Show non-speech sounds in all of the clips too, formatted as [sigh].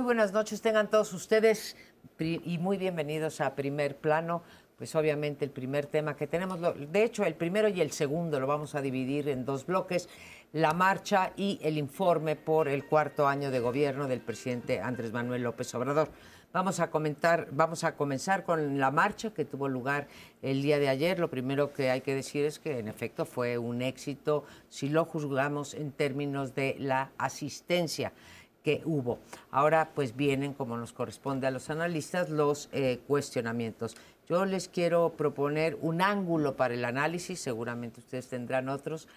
Muy buenas noches, tengan todos ustedes y muy bienvenidos a Primer Plano. Pues obviamente el primer tema que tenemos, de hecho el primero y el segundo lo vamos a dividir en dos bloques, la marcha y el informe por el cuarto año de gobierno del presidente Andrés Manuel López Obrador. Vamos a comentar, vamos a comenzar con la marcha que tuvo lugar el día de ayer. Lo primero que hay que decir es que en efecto fue un éxito si lo juzgamos en términos de la asistencia que hubo. Ahora pues vienen, como nos corresponde a los analistas, los eh, cuestionamientos. Yo les quiero proponer un ángulo para el análisis, seguramente ustedes tendrán otros,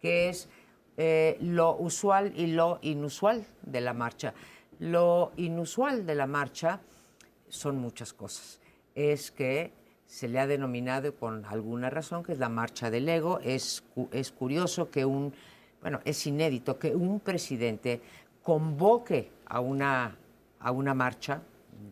que es eh, lo usual y lo inusual de la marcha. Lo inusual de la marcha son muchas cosas. Es que se le ha denominado con alguna razón que es la marcha del ego. Es, es curioso que un, bueno, es inédito que un presidente convoque a una, a una marcha,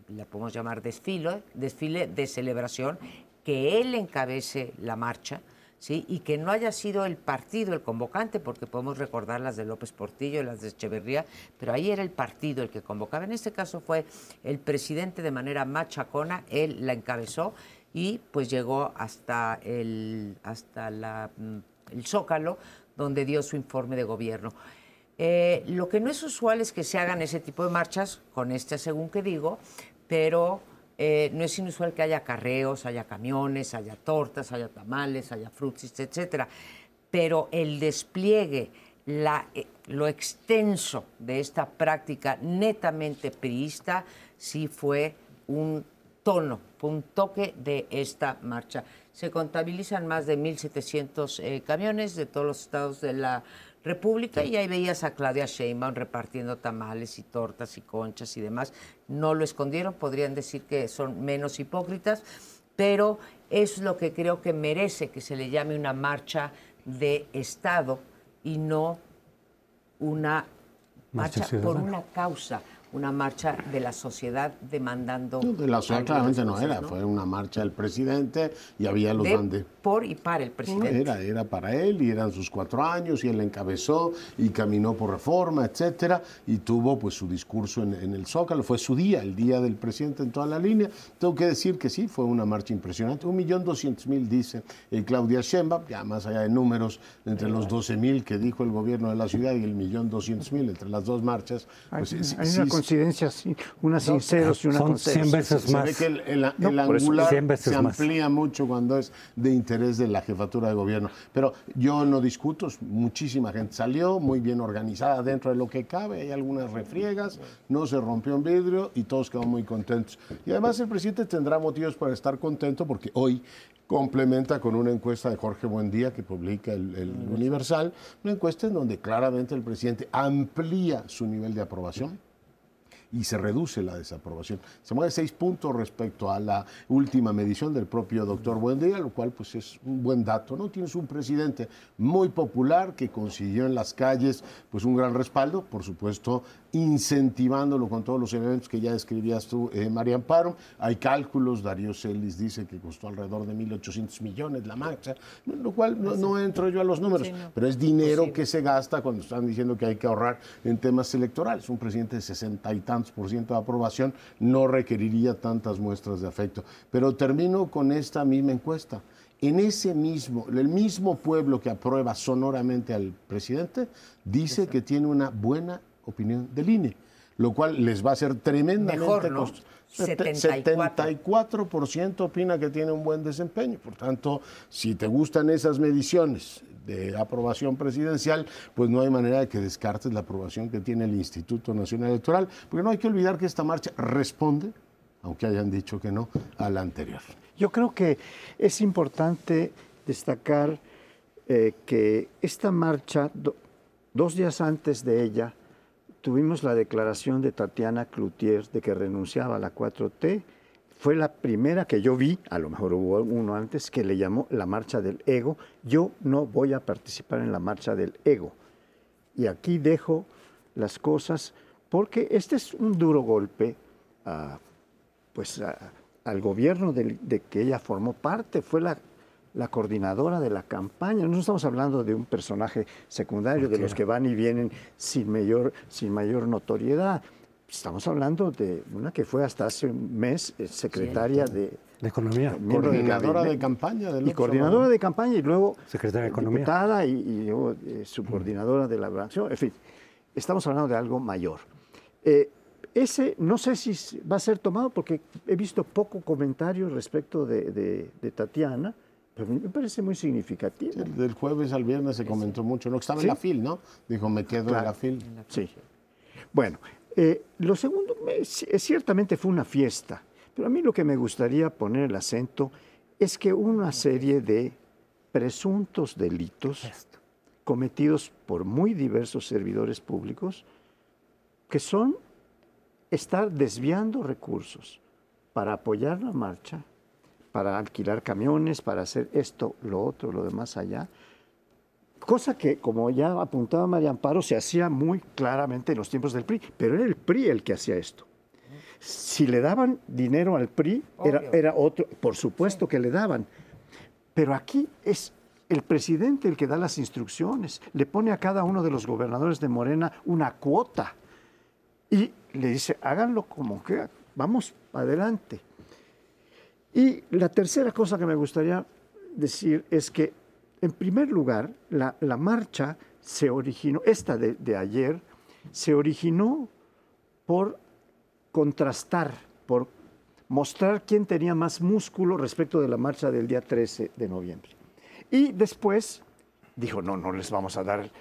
la podemos llamar desfile, desfile de celebración, que él encabece la marcha, ¿sí? y que no haya sido el partido el convocante, porque podemos recordar las de López Portillo las de Echeverría, pero ahí era el partido el que convocaba. En este caso fue el presidente de manera machacona, él la encabezó y pues llegó hasta el, hasta la, mm, el Zócalo, donde dio su informe de gobierno. Eh, lo que no es usual es que se hagan ese tipo de marchas, con este según que digo, pero eh, no es inusual que haya carreos, haya camiones, haya tortas, haya tamales, haya frutis, etcétera. Pero el despliegue, eh, lo extenso de esta práctica netamente priista, sí fue un tono, un toque de esta marcha. Se contabilizan más de 1.700 camiones de todos los estados de la República y ahí veías a Claudia Sheinbaum repartiendo tamales y tortas y conchas y demás. No lo escondieron, podrían decir que son menos hipócritas, pero es lo que creo que merece que se le llame una marcha de Estado y no una marcha por una causa una marcha de la sociedad demandando. de la sociedad claramente no era, fue una marcha del presidente y había los de, Por y para el presidente. era, era para él y eran sus cuatro años y él encabezó y caminó por reforma, etcétera, y tuvo pues su discurso en, el Zócalo, fue su día, el día del presidente en toda la línea. Tengo que decir que sí, fue una marcha impresionante. Un millón doscientos mil dice eh, Claudia Sheinbaum, ya más allá de números, entre los doce mil que dijo el gobierno de la ciudad y el millón doscientos mil entre las dos marchas, pues, coincidencias, una sin ceros y una con ceros. 100 veces más. Se ve que el, angular se amplía mucho cuando es de interés de la jefatura de gobierno. Pero yo no discuto, muchísima gente salió, muy bien organizada dentro de lo que cabe, hay algunas refriegas, no se rompió un vidrio y todos quedamos muy contentos. Y además el presidente tendrá motivos para estar contento porque hoy complementa con una encuesta de Jorge Buendía que publica el, el, Universal, una encuesta en donde claramente el presidente amplía su nivel de aprobación y se reduce la desaprobación. Se mueve seis puntos respecto a la última medición del propio doctor Buendía, lo cual pues es un buen dato, ¿no? Tienes un presidente muy popular que consiguió en las calles pues un gran respaldo, por supuesto incentivándolo con todos los elementos que ya describías tú, eh, María Amparo. Hay cálculos, Darío Celis dice que costó alrededor de 1.800 millones la marcha, lo cual no, entro yo a los números, pero es dinero que se gasta cuando están diciendo que hay que ahorrar en temas electorales. Un presidente de 60 y tantos por ciento de aprobación no requeriría tantas muestras de afecto. Pero termino con esta misma encuesta. En ese mismo, el mismo pueblo que aprueba sonoramente al presidente, dice que tiene una buena opinión del INE, lo cual les va a ser tremendamente Mejor, ¿no? 74. opina que tiene un buen desempeño. Por tanto, si te gustan esas mediciones de aprobación presidencial, pues no hay manera de que descartes la aprobación que tiene el Instituto Nacional Electoral, porque no hay que olvidar que esta marcha responde, aunque hayan dicho que no, a la anterior. Yo creo que es importante destacar eh, que esta marcha, dos días antes de ella, tuvimos la declaración de Tatiana Cloutier de que renunciaba a la 4T. Fue la primera que yo vi, a lo mejor hubo uno antes, que le llamó la marcha del ego. Yo no voy a participar en la marcha del ego. Y aquí dejo las cosas porque este es un duro golpe pues, al gobierno de que ella formó parte. Fue la la coordinadora de la campaña. No estamos hablando de un personaje secundario, de los que van y vienen sin mayor, sin mayor notoriedad. estamos hablando de una que fue hasta hace un mes eh, secretaria de, de Economía. Coordinadora de, campaña. y coordinadora de campaña y luego secretaria de Economía. diputada y, y luego eh, subcoordinadora de la elaboración. En fin, estamos hablando de algo mayor. Eh, ese no sé si va a ser tomado porque he visto poco comentario respecto de, Tatiana, pero me parece muy significativo. del jueves al viernes se comentó mucho, no estaba en la FIL, ¿no? Dijo, me quedo en la FIL. Sí. Bueno, eh, lo segundo, ciertamente fue una fiesta, pero a mí lo que me gustaría poner el acento es que una serie de presuntos delitos cometidos por muy diversos servidores públicos que son estar desviando recursos para apoyar la marcha, para alquilar camiones, para hacer esto, lo otro, lo demás allá. Cosa que, como ya apuntaba María Amparo, se hacía muy claramente en los tiempos del PRI, pero era el PRI el que hacía esto. Si le daban dinero al PRI, era, era, otro, por supuesto que le daban, pero aquí es el presidente el que da las instrucciones, le pone a cada uno de los gobernadores de Morena una cuota y le dice, háganlo como que, vamos adelante. Y la tercera cosa que me gustaría decir es que, en primer lugar, la, marcha se originó, esta de, ayer, se originó por contrastar, por mostrar quién tenía más músculo respecto de la marcha del día 13 de noviembre. Y después dijo, no, no les vamos a dar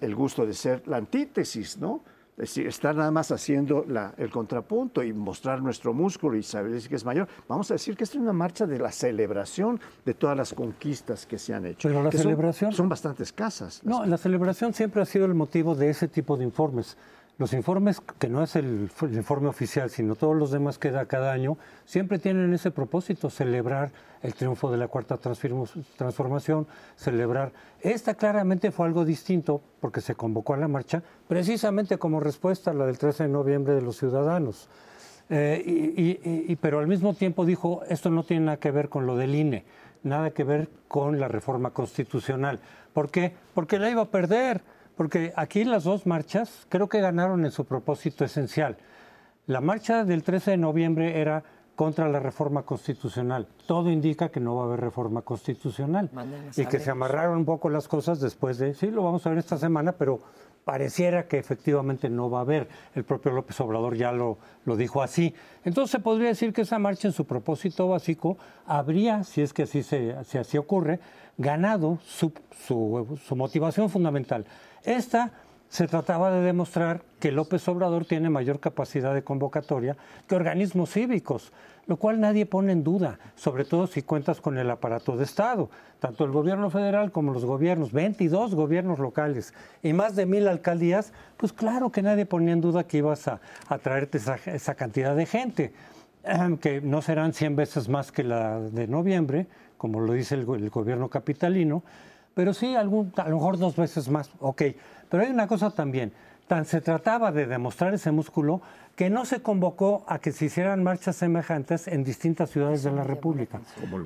el gusto de ser la antítesis, ¿no? Es decir, estar nada más haciendo el contrapunto y mostrar nuestro músculo y saber que es mayor. Vamos a decir que esto es una marcha de la celebración de todas las conquistas que se han hecho. Pero la celebración... Son, bastante escasas. No, la celebración siempre ha sido el motivo de ese tipo de informes. Los informes, que no es el, informe oficial, sino todos los demás que da cada año, siempre tienen ese propósito, celebrar el triunfo de la cuarta transformación, celebrar. Esta claramente fue algo distinto porque se convocó a la marcha precisamente como respuesta a la del 13 de noviembre de los ciudadanos. Eh, y, pero al mismo tiempo dijo, esto no tiene nada que ver con lo del INE, nada que ver con la reforma constitucional. ¿Por qué? Porque la iba a perder porque aquí las dos marchas creo que ganaron en su propósito esencial. La marcha del 13 de noviembre era contra la reforma constitucional. Todo indica que no va a haber reforma constitucional y que se amarraron un poco las cosas después de, sí, lo vamos a ver esta semana, pero pareciera que efectivamente no va a haber. El propio López Obrador ya lo, lo dijo así. Entonces se podría decir que esa marcha en su propósito básico habría, si es que así, se, si así ocurre, ganado su, su, su motivación fundamental esta se trataba de demostrar que López Obrador tiene mayor capacidad de convocatoria que organismos cívicos, lo cual nadie pone en duda, sobre todo si cuentas con el aparato de Estado, tanto el gobierno federal como los gobiernos, 22 gobiernos locales y más de mil alcaldías, pues claro que nadie ponía en duda que ibas a, traerte esa, cantidad de gente, [clears throat] que no serán 100 veces más que la de noviembre, como lo dice el gobierno capitalino, pero sí, algún, a lo mejor dos veces más, ok. Pero hay una cosa también, tan se trataba de demostrar ese músculo que no se convocó a que se hicieran marchas semejantes en distintas ciudades de la República,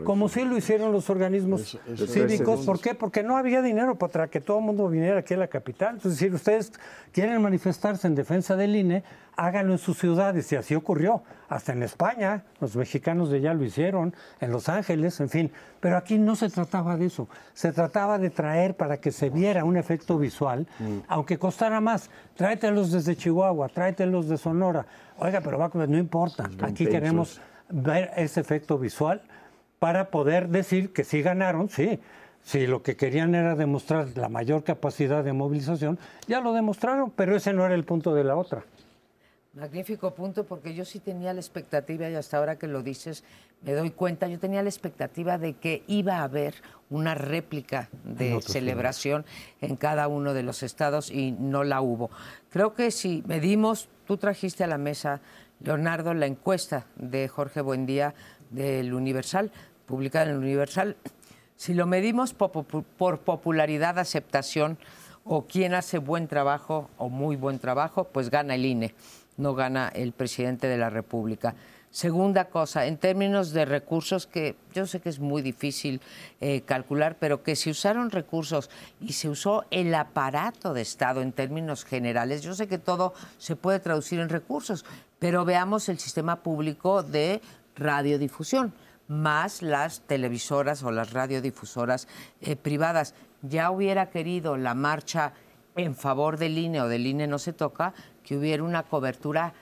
como sí lo hicieron los organismos cívicos. ¿Por qué? Porque no había dinero para que todo el mundo viniera aquí a la capital. Entonces, si ustedes quieren manifestarse en defensa del INE, háganlo en sus ciudades, y así ocurrió. Hasta en España, los mexicanos de allá lo hicieron, en Los Ángeles, en fin. Pero aquí no se trataba de eso. Se trataba de traer para que se viera un efecto visual, mm. aunque costara más. Tráetelos desde Chihuahua, tráetelos de Sonora. Oiga, pero va, no importa. Aquí queremos ver ese efecto visual para poder decir que sí ganaron, sí. Si lo que querían era demostrar la mayor capacidad de movilización, ya lo demostraron, pero ese no era el punto de la otra. Magnífico punto, porque yo sí tenía la expectativa, y hasta ahora que lo dices, me doy cuenta, yo tenía la expectativa de que iba a haber una réplica de celebración en cada uno de los estados y no la hubo. Creo que si medimos, tú trajiste a la mesa, Leonardo, la encuesta de Jorge Buendía del Universal, publicada en el Universal, si lo medimos por popularidad, aceptación o quién hace buen trabajo o muy buen trabajo, pues gana el INE no gana el presidente de la República. Segunda cosa, en términos de recursos, que yo sé que es muy difícil eh, calcular, pero que se usaron recursos y se usó el aparato de Estado en términos generales, yo sé que todo se puede traducir en recursos, pero veamos el sistema público de radiodifusión, más las televisoras o las radiodifusoras eh, privadas. Ya hubiera querido la marcha en favor del INE o del INE no se toca, que hubiera una cobertura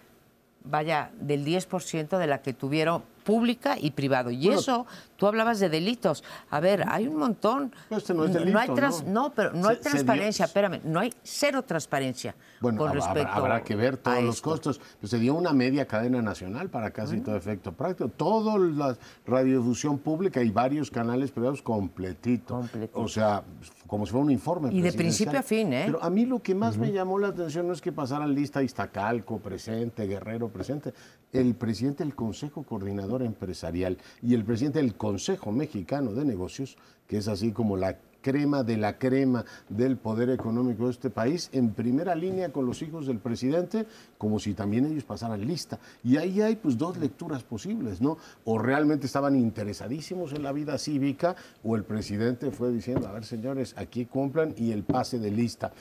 vaya, del 10% de la que tuvieron pública y privado. Y eso, tú hablabas de delitos. A ver, hay un montón. Este no, es delito, no hay ¿no? pero no hay transparencia, espérame, no hay cero transparencia bueno, con respecto habrá, que ver todos los costos. Pues se dio una media cadena nacional para casi todo efecto práctico. Toda la radiodifusión pública y varios canales privados completito. O sea, como si fuera un informe. Y de principio a fin, ¿eh? Pero a mí lo que más me llamó la atención no es que pasaran lista Iztacalco presente, Guerrero presente. El presidente del Consejo Coordinador Empresarial y el presidente del Consejo Mexicano de Negocios, que es así como la crema de la crema del poder económico de este país, en primera línea con los hijos del presidente, como si también ellos pasaran lista. Y ahí hay pues dos lecturas posibles, ¿no? O realmente estaban interesadísimos en la vida cívica, o el presidente fue diciendo, a ver señores, aquí cumplan y el pase de lista.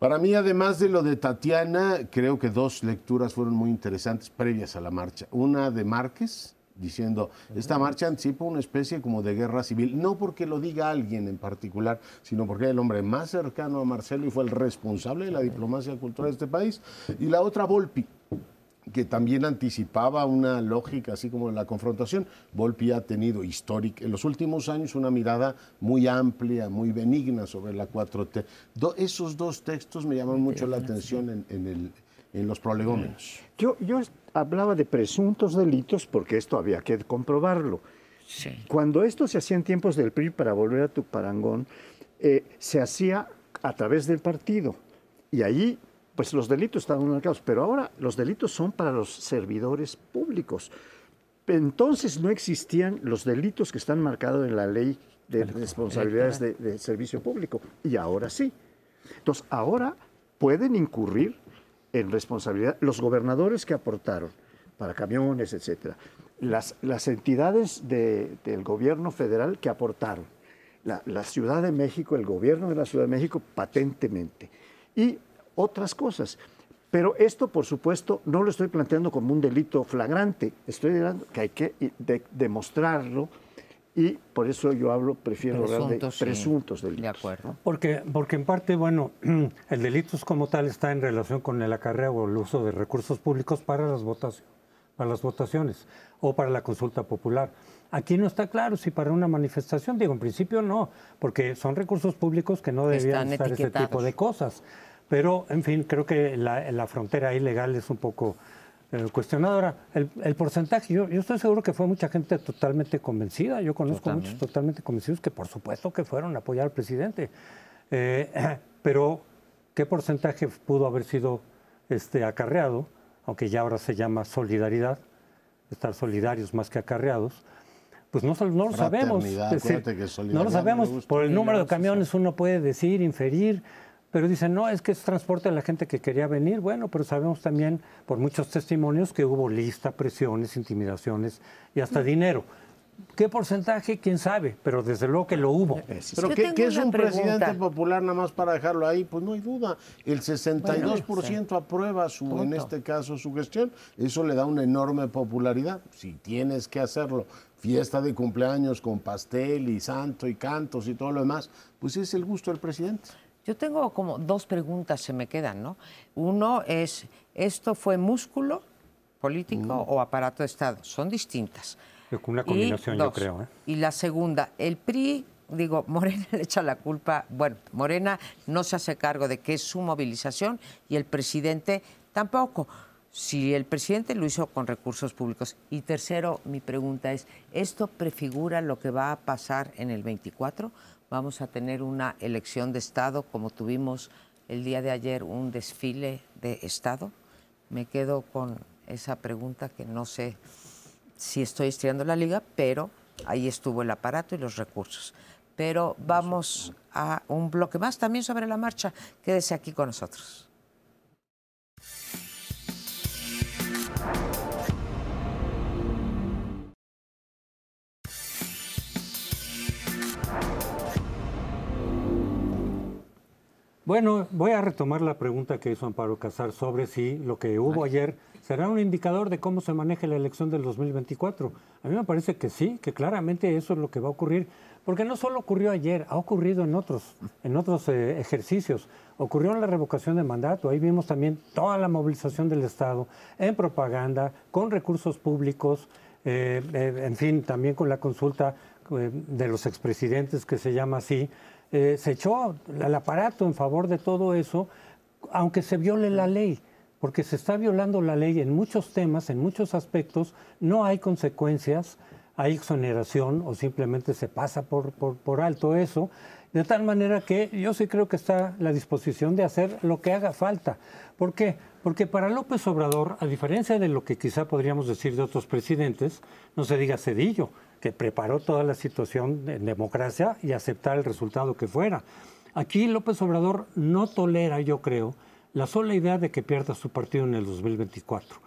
Para mí, además de lo de Tatiana, creo que dos lecturas fueron muy interesantes previas a la marcha. Una de Márquez, diciendo, esta marcha anticipa una especie como de guerra civil, no porque lo diga alguien en particular, sino porque es el hombre más cercano a Marcelo y fue el responsable de la diplomacia cultural de este país. Y la otra, Volpi, que también anticipaba una lógica así como la confrontación. Volpi ha tenido histórica, en los últimos años una mirada muy amplia, muy benigna sobre la 4T. esos dos textos me llaman mucho la atención en, el, en los prolegómenos. Yo, yo hablaba de presuntos delitos porque esto había que comprobarlo. Cuando esto se hacía en tiempos del PRI, para volver a tu parangón, eh, se hacía a través del partido. Y allí, pues los delitos estaban marcados. Pero ahora los delitos son para los servidores públicos. Entonces no existían los delitos que están marcados en la ley de responsabilidades de, de servicio público. Y ahora sí. Entonces, ahora pueden incurrir en responsabilidad los gobernadores que aportaron para camiones, etcétera, las, las entidades del gobierno federal que aportaron, la, Ciudad de México, el gobierno de la Ciudad de México patentemente y otras cosas. Pero esto, por supuesto, no lo estoy planteando como un delito flagrante, estoy diciendo que hay que demostrarlo y por eso yo hablo, prefiero hablar de presuntos delitos. De acuerdo. Porque, porque en parte, bueno, [clears throat] el delito como tal está en relación con el acarreo o el uso de recursos públicos para las, votaciones, para las votaciones o para la consulta popular. Aquí no está claro si para una manifestación, digo, en principio no, porque son recursos públicos que no deberían estar ese tipo de cosas. Pero, en fin, creo que la, la frontera ilegal es un poco eh, cuestionadora. El, porcentaje, yo, estoy seguro que fue mucha gente totalmente convencida. Yo conozco muchos totalmente convencidos que por supuesto que fueron a apoyar al presidente. Eh, [clears throat] pero, ¿qué porcentaje pudo haber sido este, acarreado? Aunque ya ahora se llama solidaridad, estar solidarios más que acarreados. Pues no, no lo sabemos. no lo sabemos. Por el número de camiones uno puede decir, inferir, pero dicen, no, es que es transporte a la gente que quería venir. Bueno, pero sabemos también por muchos testimonios que hubo lista, presiones, intimidaciones y hasta dinero. ¿Qué porcentaje? ¿Quién sabe? Pero desde luego que lo hubo. Pero ¿qué, es un presidente popular nada más para dejarlo ahí? Pues no hay duda. El 62% aprueba, su, en este caso, su gestión. Eso le da una enorme popularidad. Si tienes que hacerlo, fiesta de cumpleaños con pastel y santo y cantos y todo lo demás, pues es el gusto del presidente. Yo tengo como dos preguntas se me quedan, ¿no? Uno es, ¿esto fue músculo político mm. o aparato de Estado? Son distintas. Una combinación, yo creo. ¿eh? Y la segunda, el PRI, digo, [laughs] Morena le echa la culpa, bueno, Morena no se hace cargo de que es su movilización y el presidente tampoco. Si el presidente lo hizo con recursos públicos. Y tercero, mi pregunta es, ¿esto prefigura lo que va a pasar en el 24? Vamos a tener una elección de Estado como tuvimos el día de ayer un desfile de Estado? Me quedo con esa pregunta que no sé si estoy estudiando la liga, pero ahí estuvo el aparato y los recursos. Pero vamos a un bloque más también sobre la marcha. Quédese aquí con nosotros. Bueno, voy a retomar la pregunta que hizo Amparo Casar sobre si lo que hubo ayer será un indicador de cómo se maneja la elección del 2024. A mí me parece que sí, que claramente eso es lo que va a ocurrir, porque no solo ocurrió ayer, ha ocurrido en otros, en otros eh, ejercicios. Ocurrió en la revocación de mandato, ahí vimos también toda la movilización del Estado en propaganda, con recursos públicos, eh, eh, en fin, también con la consulta de los expresidentes que se llama así. Eh, se echó el aparato en favor de todo eso, aunque se viole la ley, porque se está violando la ley en muchos temas, en muchos aspectos, no hay consecuencias, hay exoneración o simplemente se pasa por, por, alto eso, de tal manera que yo sí creo que está la disposición de hacer lo que haga falta. ¿Por qué? Porque para López Obrador, a diferencia de lo que quizá podríamos decir de otros presidentes, no se diga Cedillo, que preparó toda la situación en democracia y aceptar el resultado que fuera. Aquí López Obrador no tolera, yo creo, la sola idea de que pierda su partido en el 2024.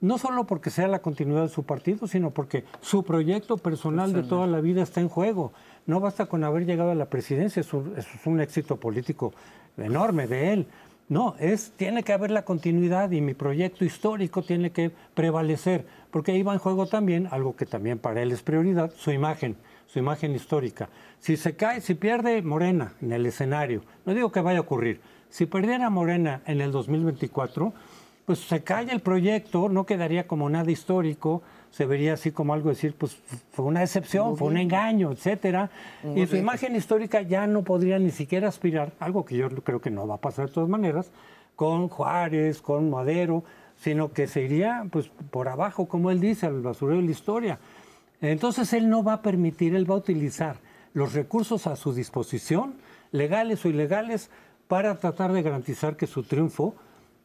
No solo porque sea la continuidad de su partido, sino porque su proyecto personal de toda la vida está en juego. No basta con haber llegado a la presidencia, eso es un éxito político enorme de él. No, es, tiene que haber la continuidad y mi proyecto histórico tiene que prevalecer, porque ahí va en juego también, algo que también para él es prioridad, su imagen, su imagen histórica. Si se cae, si pierde Morena en el escenario, no digo que vaya a ocurrir, si perdiera Morena en el 2024, pues se cae el proyecto, no quedaría como nada histórico, se vería así como algo decir, pues fue una decepción, fue un engaño, etcétera. y su imagen histórica ya no podría ni siquiera aspirar, algo que yo creo que no va a pasar de todas maneras, con Juárez, con Madero, sino que se iría pues por abajo, como él dice, al basurero de la historia. Entonces él no va a permitir, él va a utilizar los recursos a su disposición, legales o ilegales, para tratar de garantizar que su triunfo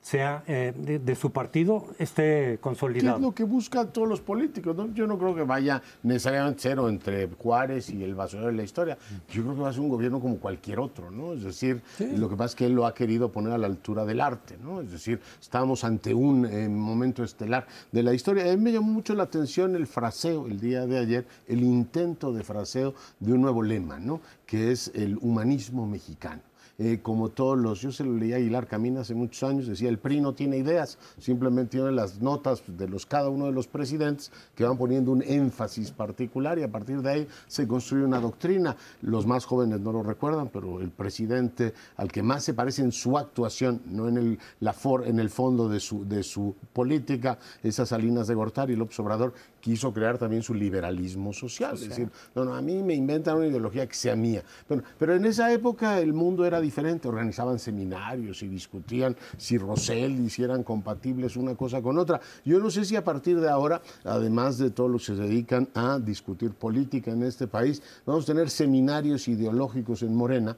sea eh, de, su partido esté consolidado. ¿Qué es lo que buscan todos los políticos? Yo no creo que vaya necesariamente cero entre Juárez y el basurero de la historia. Yo creo que va a ser un gobierno como cualquier otro, ¿no? Es decir, lo que pasa es que él lo ha querido poner a la altura del arte, ¿no? Es decir, estamos ante un eh, momento estelar de la historia. A mí me llamó mucho la atención el fraseo el día de ayer, el intento de fraseo de un nuevo lema, ¿no? Que es el humanismo mexicano. Eh, como todos los, yo se lo leí a Aguilar Camina hace muchos años, decía, el PRI no tiene ideas, simplemente tiene las notas de los, cada uno de los presidentes que van poniendo un énfasis particular y a partir de ahí se construye una doctrina. Los más jóvenes no lo recuerdan, pero el presidente al que más se parece en su actuación, no en el, la for, en el fondo de su, de su política, esas Salinas de Gortari y López Obrador, quiso crear también su liberalismo social. Es decir, no, no, a mí me inventan una ideología que sea mía. Bueno, pero en esa época el mundo era diferente, organizaban seminarios y discutían si Rosell hicieran compatibles una cosa con otra. Yo no sé si a partir de ahora, además de todos los que se dedican a discutir política en este país, vamos a tener seminarios ideológicos en Morena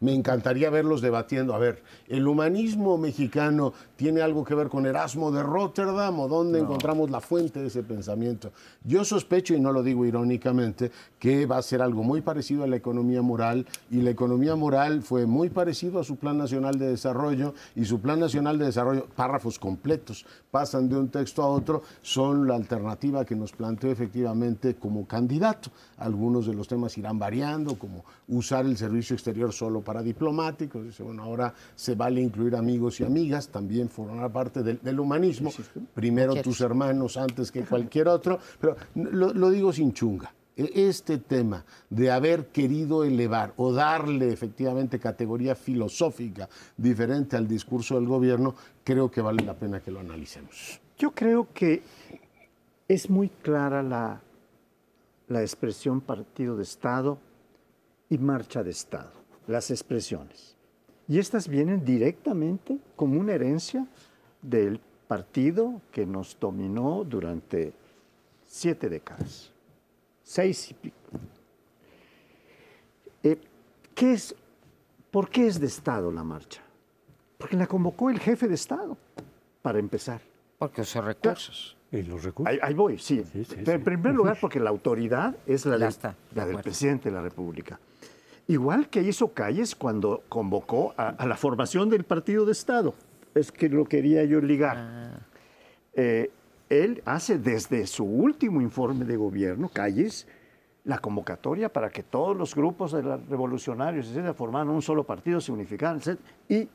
me encantaría verlos debatiendo. A ver, ¿el humanismo mexicano tiene algo que ver con Erasmo de Rotterdam o dónde encontramos la fuente de ese pensamiento? Yo sospecho, y no lo digo irónicamente, que va a ser algo muy parecido a la economía moral y la economía moral fue muy parecido a su Plan Nacional de Desarrollo y su Plan Nacional de Desarrollo, párrafos completos, pasan de un texto a otro, son la alternativa que nos planteó efectivamente como candidato. Algunos de los temas irán variando, como usar el servicio exterior solo para diplomáticos. Dice, bueno, ahora se vale incluir amigos y amigas, también formar parte del, humanismo. Primero tus hermanos antes que cualquier otro. Pero lo, digo sin chunga e, este tema de haber querido elevar o darle efectivamente categoría filosófica diferente al discurso del gobierno, creo que vale la pena que lo analicemos. Yo creo que es muy clara la, la expresión partido de Estado y marcha de Estado las expresiones. Y estas vienen directamente como una herencia del partido que nos dominó durante siete décadas, seis y pico. Eh, ¿qué es, ¿Por qué es de Estado la marcha? Porque la convocó el jefe de Estado, para empezar. Porque son recursos. ¿Y los recursos? Ahí, voy, sí. en primer lugar, porque la autoridad es la, la del presidente de la República. Igual que hizo Calles cuando convocó a, la formación del partido de Estado. Es que lo quería yo ligar. Ah. Eh, él hace desde su último informe de gobierno, Calles, la convocatoria para que todos los grupos de los revolucionarios etcétera, formaran un solo partido, se unificaran, y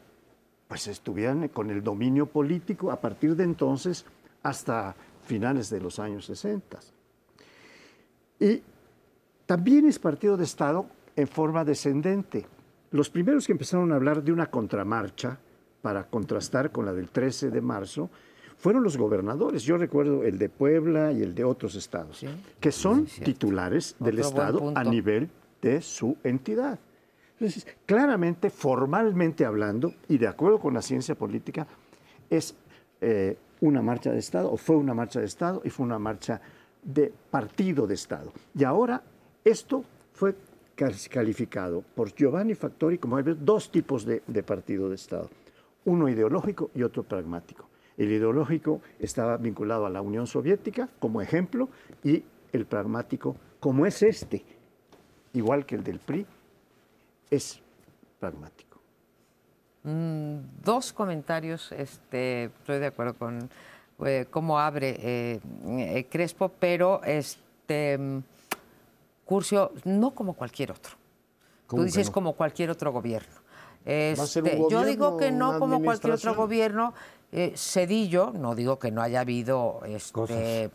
pues estuvieran con el dominio político a partir de entonces hasta finales de los años 60. Y también es partido de Estado en forma descendente. Los primeros que empezaron a hablar de una contramarcha para contrastar con la del 13 de marzo fueron los gobernadores. Yo recuerdo el de Puebla y el de otros estados, que son titulares del Estado a nivel de su entidad. Entonces, claramente, formalmente hablando, y de acuerdo con la ciencia política, es eh, una marcha de Estado, o fue una marcha de Estado, y fue una marcha de partido de Estado. Y ahora esto fue calificado por Giovanni Factori como dos tipos de, de partido de Estado, uno ideológico y otro pragmático. El ideológico estaba vinculado a la Unión Soviética como ejemplo y el pragmático, como es este, igual que el del PRI, es pragmático. Mm, dos comentarios, este, estoy de acuerdo con eh, cómo abre eh, eh, Crespo, pero este, Curcio, no como cualquier otro. Tú dices como cualquier otro gobierno. Este, yo digo que no como cualquier otro gobierno. Cedillo, no digo que no haya habido este,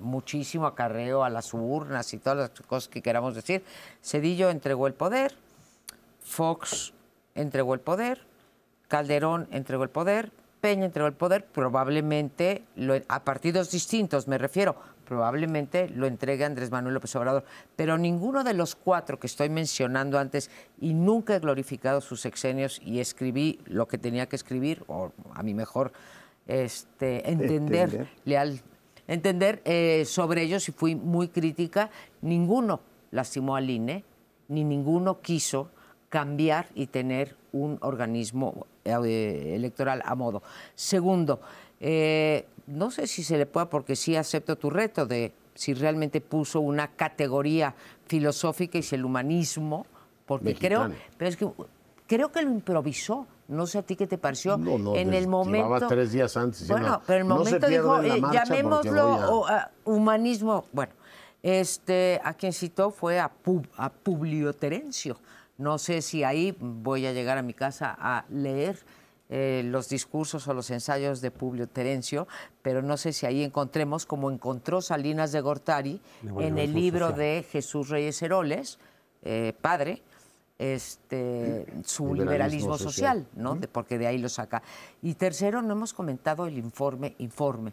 muchísimo acarreo a las urnas y todas las cosas que queramos decir. Cedillo entregó el poder, Fox entregó el poder, Calderón entregó el poder, Peña entregó el poder, probablemente a partidos distintos me refiero, probablemente lo entregue Andrés Manuel López Obrador, pero ninguno de los cuatro que estoy mencionando antes y nunca he glorificado sus sexenios y escribí lo que tenía que escribir, o a mi mejor este, entender, leal, entender eh, sobre ellos y fui muy crítica, ninguno lastimó al INE, ni ninguno quiso cambiar y tener un organismo eh, electoral a modo. Segundo, eh, no sé si se le pueda, porque sí acepto tu reto de si realmente puso una categoría filosófica y si el humanismo, porque creo, pero es que creo que lo improvisó. No sé a ti qué te pareció. en el momento. tres días antes. Bueno, pero en el momento dijo, eh, llamémoslo humanismo. Bueno, este, a quien citó fue a, a Publio Terencio no sé si ahí voy a llegar a mi casa a leer eh, los discursos o los ensayos de Publio Terencio, pero no sé si ahí encontremos, como encontró Salinas de Gortari en el libro de Jesús Reyes Heroles, eh, padre, este, su liberalismo, social, ¿no? porque de ahí lo saca. Y tercero, no hemos comentado el informe, informe.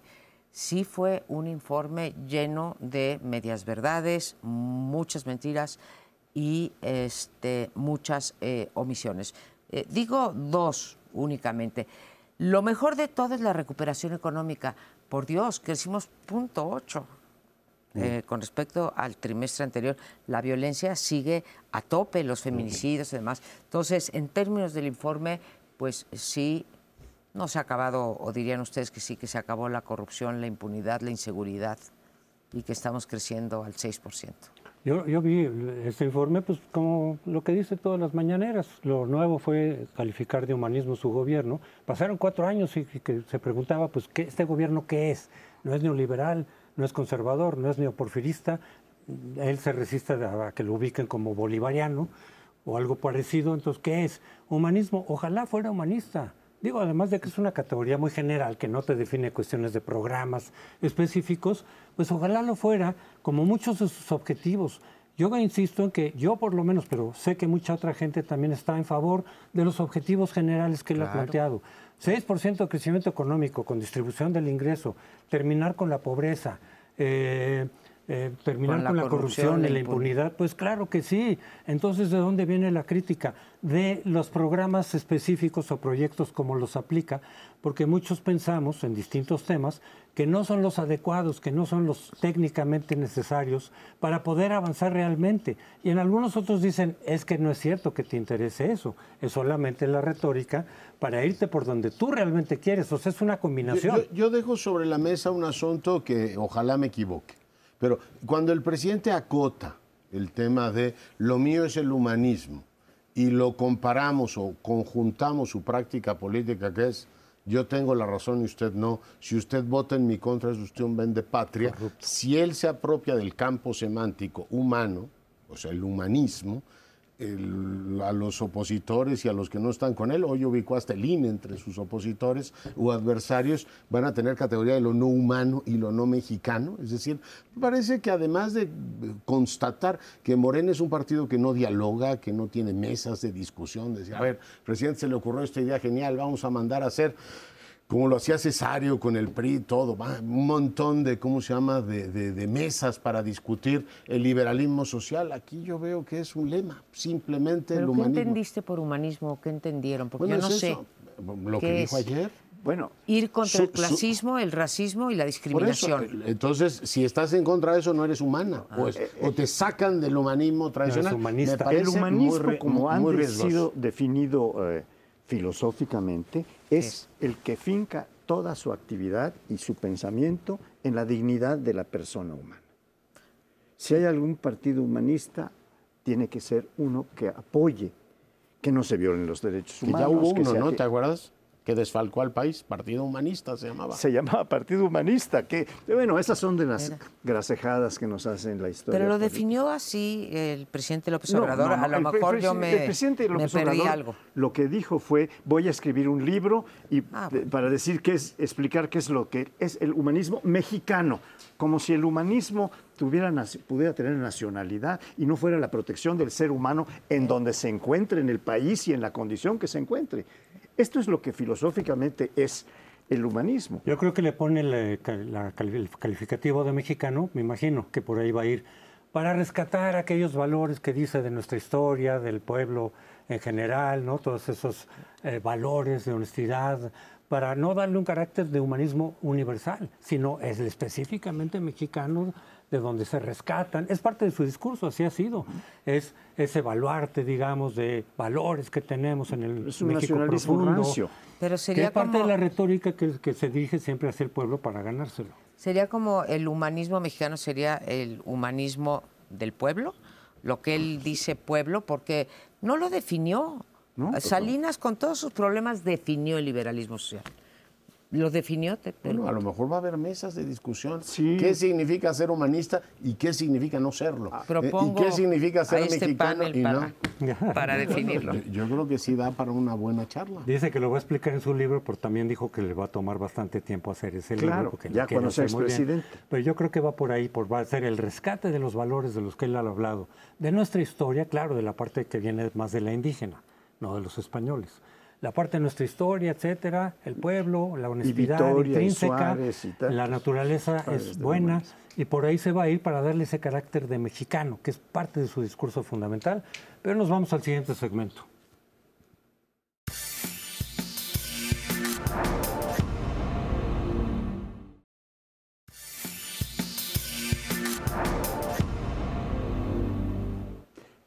Sí fue un informe lleno de medias verdades, muchas mentiras, y este, muchas eh, omisiones. Eh, digo dos únicamente. Lo mejor de todo es la recuperación económica. Por Dios, crecimos punto ocho. Eh, con respecto al trimestre anterior, la violencia sigue a tope, los feminicidios y demás. Entonces, en términos del informe, pues sí, no se ha acabado, o dirían ustedes que sí, que se acabó la corrupción, la impunidad, la inseguridad y que estamos creciendo al 6%. Yo, vi este informe, pues como lo que dice todas las mañaneras, lo nuevo fue calificar de humanismo su gobierno. Pasaron cuatro años y, que se preguntaba, pues, ¿qué, ¿este gobierno qué es? No es neoliberal, no es conservador, no es neoporfirista, él se resiste a, que lo ubiquen como bolivariano o algo parecido, entonces, ¿qué es? Humanismo, ojalá fuera humanista. Digo, además de que es una categoría muy general que no te define cuestiones de programas específicos, pues ojalá lo fuera, como muchos de sus objetivos. Yo insisto en que yo por lo menos, pero sé que mucha otra gente también está en favor de los objetivos generales que él ha planteado. 6% de crecimiento económico con distribución del ingreso, terminar con la pobreza, eh, eh, terminar con la, corrupción, y la impunidad? Pues claro que sí. Entonces, ¿de dónde viene la crítica? De los programas específicos o proyectos como los aplica, porque muchos pensamos en distintos temas que no son los adecuados, que no son los técnicamente necesarios para poder avanzar realmente. Y en algunos otros dicen, es que no es cierto que te interese eso, es solamente la retórica para irte por donde tú realmente quieres, o sea, es una combinación. yo dejo sobre la mesa un asunto que ojalá me equivoque. Pero cuando el presidente acota el tema de lo mío es el humanismo y lo comparamos o conjuntamos su práctica política que es yo tengo la razón y usted no. Si usted vota en mi contra es usted un vende patria. Si él se apropia del campo semántico humano, o sea, el humanismo, a los opositores y a los que no están con él, hoy ubicó hasta el INE entre sus opositores o adversarios, van a tener categoría de lo no humano y lo no mexicano. Es decir, parece que además de constatar que Morena es un partido que no dialoga, que no tiene mesas de discusión, decir, a ver, presidente, se le ocurrió esta idea genial, vamos a mandar a hacer como lo hacía Cesario con el PRI, todo, un montón de, ¿cómo se llama?, de, mesas para discutir el liberalismo social. Aquí yo veo que es un lema, simplemente el humanismo. ¿Qué entendiste por humanismo? ¿Qué entendieron? Porque yo no sé. Lo que dijo ayer. Bueno, ir contra el clasismo, el racismo y la discriminación. Eh, entonces, si estás en contra de eso, no eres humana. Ah, pues, eh, o te eh, sacan del humanismo tradicional. el humanismo, como han sido definido filosóficamente, es el que finca toda su actividad y su pensamiento en la dignidad de la persona humana. Si hay algún partido humanista, tiene que ser uno que apoye que no se violen los derechos humanos. ya hubo uno, ¿no? ¿Te acuerdas? Que desfalcó al país, Partido Humanista se llamaba. Se llamaba Partido Humanista, que bueno, esas son de las grasejadas que nos hacen la historia. Pero lo definió así el presidente López Obrador, a lo mejor yo me, presidente López perdí algo. Lo que dijo fue, voy a escribir un libro y ah, para decir qué es, explicar qué es lo que es el humanismo mexicano, como si el humanismo tuviera, pudiera tener nacionalidad y no fuera la protección del ser humano en donde se encuentre, en el país y en la condición que se encuentre. Esto es lo que filosóficamente es el humanismo. Yo creo que le pone el, calificativo de mexicano, me imagino que por ahí va a ir, para rescatar aquellos valores que dice de nuestra historia, del pueblo en general, ¿no? todos esos eh, valores de honestidad, para no darle un carácter de humanismo universal, sino es específicamente mexicano de donde se rescatan. Es parte de su discurso, así ha sido. Es ese baluarte, digamos, de valores que tenemos en el es un México profundo. Pero sería parte de la retórica que, se dirige siempre hacia el pueblo para ganárselo. Sería como el humanismo mexicano, sería el humanismo del pueblo, lo que él dice pueblo, porque no lo definió. Salinas, con todos sus problemas, definió el liberalismo social. ¿Lo definió? Bueno, a lo mejor va a haber mesas de discusión. ¿Qué significa ser humanista y qué significa no serlo? Ah, eh, ¿Y qué significa ser este mexicano y para, no? Para definirlo. [laughs] Yo, creo que sí da para una buena charla. Dice que lo va a explicar en su libro, pero también dijo que le va a tomar bastante tiempo hacer ese libro. Porque ya cuando sea presidente. Pero yo creo que va por ahí, por va a ser el rescate de los valores de los que él ha hablado. De nuestra historia, claro, de la parte que viene más de la indígena, no de los españoles la parte de nuestra historia, etcétera, el pueblo, la honestidad intrínseca, la naturaleza es buena y por ahí se va a ir para darle ese carácter de mexicano, que es parte de su discurso fundamental. Pero nos vamos al siguiente segmento.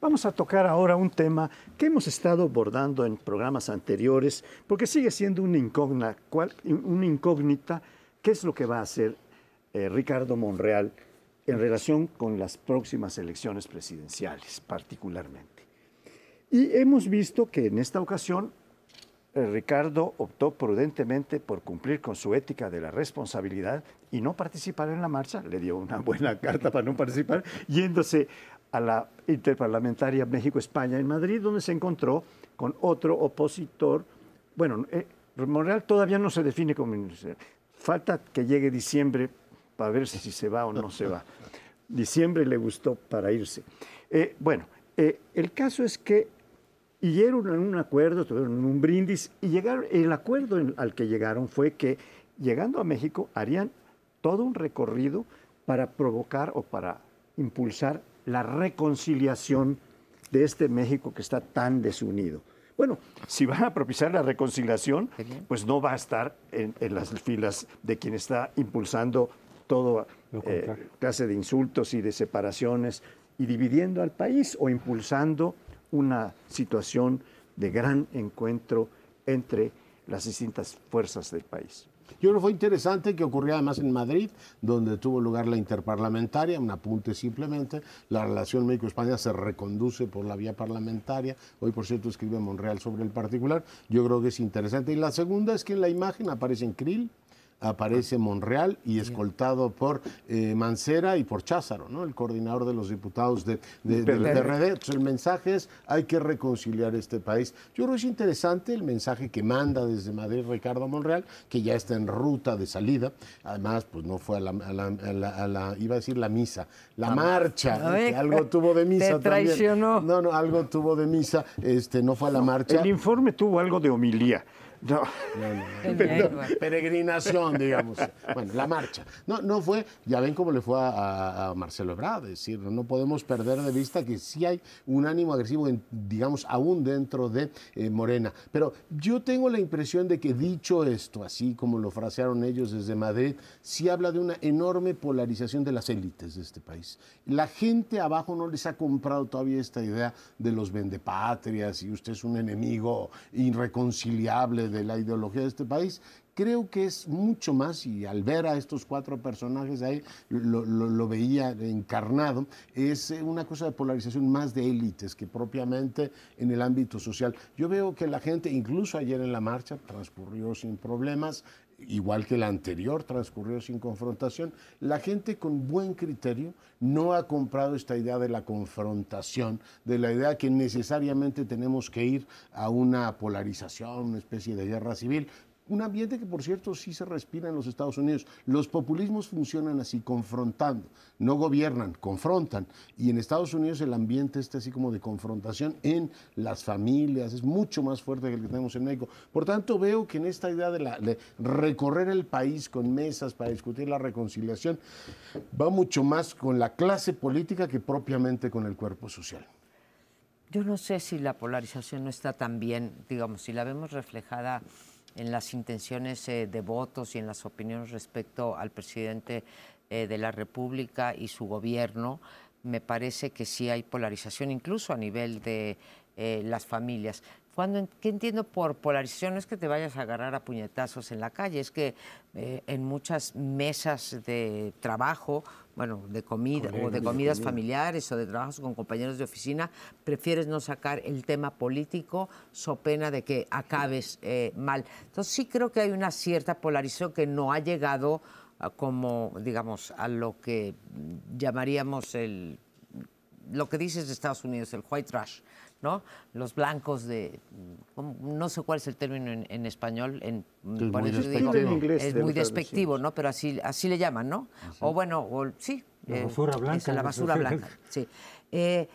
Vamos a tocar ahora un tema que hemos estado abordando en programas anteriores, porque sigue siendo una incógnita, qué es lo que va a hacer eh, Ricardo Monreal en relación con las próximas elecciones presidenciales, particularmente. Y hemos visto que en esta ocasión eh, Ricardo optó prudentemente por cumplir con su ética de la responsabilidad y no participar en la marcha. Le dio una buena [laughs] carta para no participar, yéndose a la interparlamentaria México-España en Madrid, donde se encontró con otro opositor. Bueno, eh, Monreal todavía no se define como Falta que llegue diciembre para ver si se va o no se va. Diciembre le gustó para irse. Eh, bueno, eh, el caso es que llegaron a un acuerdo, tuvieron un brindis y llegaron, el acuerdo al que llegaron fue que llegando a México harían todo un recorrido para provocar o para impulsar la reconciliación de este México que está tan desunido. Bueno, si van a propiciar la reconciliación, pues no va a estar en, las filas de quien está impulsando toda eh, clase de insultos y de separaciones y dividiendo al país o impulsando una situación de gran encuentro entre las distintas fuerzas del país. Yo creo que fue interesante que ocurrió además en Madrid, donde tuvo lugar la interparlamentaria, un apunte simplemente, la relación México-España se reconduce por la vía parlamentaria, hoy por cierto escribe Monreal sobre el particular, yo creo que es interesante. Y la segunda es que en la imagen aparecen Krill, aparece Monreal y escoltado por eh, Mancera y por Cházaro, ¿no? el coordinador de los diputados de, del PRD. Entonces el mensaje es, hay que reconciliar este país. Yo creo que es interesante el mensaje que manda desde Madrid Ricardo Monreal, que ya está en ruta de salida. Además, pues no fue a la, iba a decir la misa, la marcha, que algo tuvo de misa te traicionó. No, no, algo tuvo de misa, este, no fue a la marcha. El informe tuvo algo de homilía. [laughs] No. peregrinación, digamos. Bueno, la marcha. No, no fue, ya ven cómo le fue a, Marcelo Ebrard, es decir, no podemos perder de vista que sí hay un ánimo agresivo, digamos, aún dentro de eh, Morena. Pero yo tengo la impresión de que dicho esto, así como lo frasearon ellos desde Madrid, sí habla de una enorme polarización de las élites de este país. La gente abajo no les ha comprado todavía esta idea de los vendepatrias y usted es un enemigo irreconciliable de la ideología de este país, creo que es mucho más, y al ver a estos cuatro personajes ahí, lo, veía encarnado, es eh, una cosa de polarización más de élites que propiamente en el ámbito social. Yo veo que la gente, incluso ayer en la marcha, transcurrió sin problemas, igual que la anterior, transcurrió sin confrontación. La gente con buen criterio no ha comprado esta idea de la confrontación, de la idea que necesariamente tenemos que ir a una polarización, una especie de guerra civil. Un ambiente que, por cierto, sí se respira en los Estados Unidos. Los populismos funcionan así, confrontando. No gobiernan, confrontan. Y en Estados Unidos el ambiente está así como de confrontación en las familias. Es mucho más fuerte que el que tenemos en México. Por tanto, veo que en esta idea de, de recorrer el país con mesas para discutir la reconciliación, va mucho más con la clase política que propiamente con el cuerpo social. Yo no sé si la polarización no está tan bien, digamos, si la vemos reflejada en las intenciones eh, de votos y en las opiniones respecto al presidente eh, de la República y su gobierno, me parece que sí hay polarización, incluso a nivel de eh, las familias. Cuando, ¿Qué entiendo por polarización? No es que te vayas a agarrar a puñetazos en la calle, es que en muchas mesas de trabajo bueno, de comida o de comidas familiares o de trabajos con compañeros de oficina, prefieres no sacar el tema político so pena de que acabes eh, mal. Entonces sí creo que hay una cierta polarización que no ha llegado como, digamos, a lo que llamaríamos el, lo que dices de Estados Unidos, el white trash, ¿no? Los blancos de, no sé cuál es el término en, español, en, es muy despectivo, es muy despectivo ¿no? Pero así, así le llaman, ¿no? O bueno, sí. La eh, basura blanca. la basura blanca, [laughs] sí. Eh,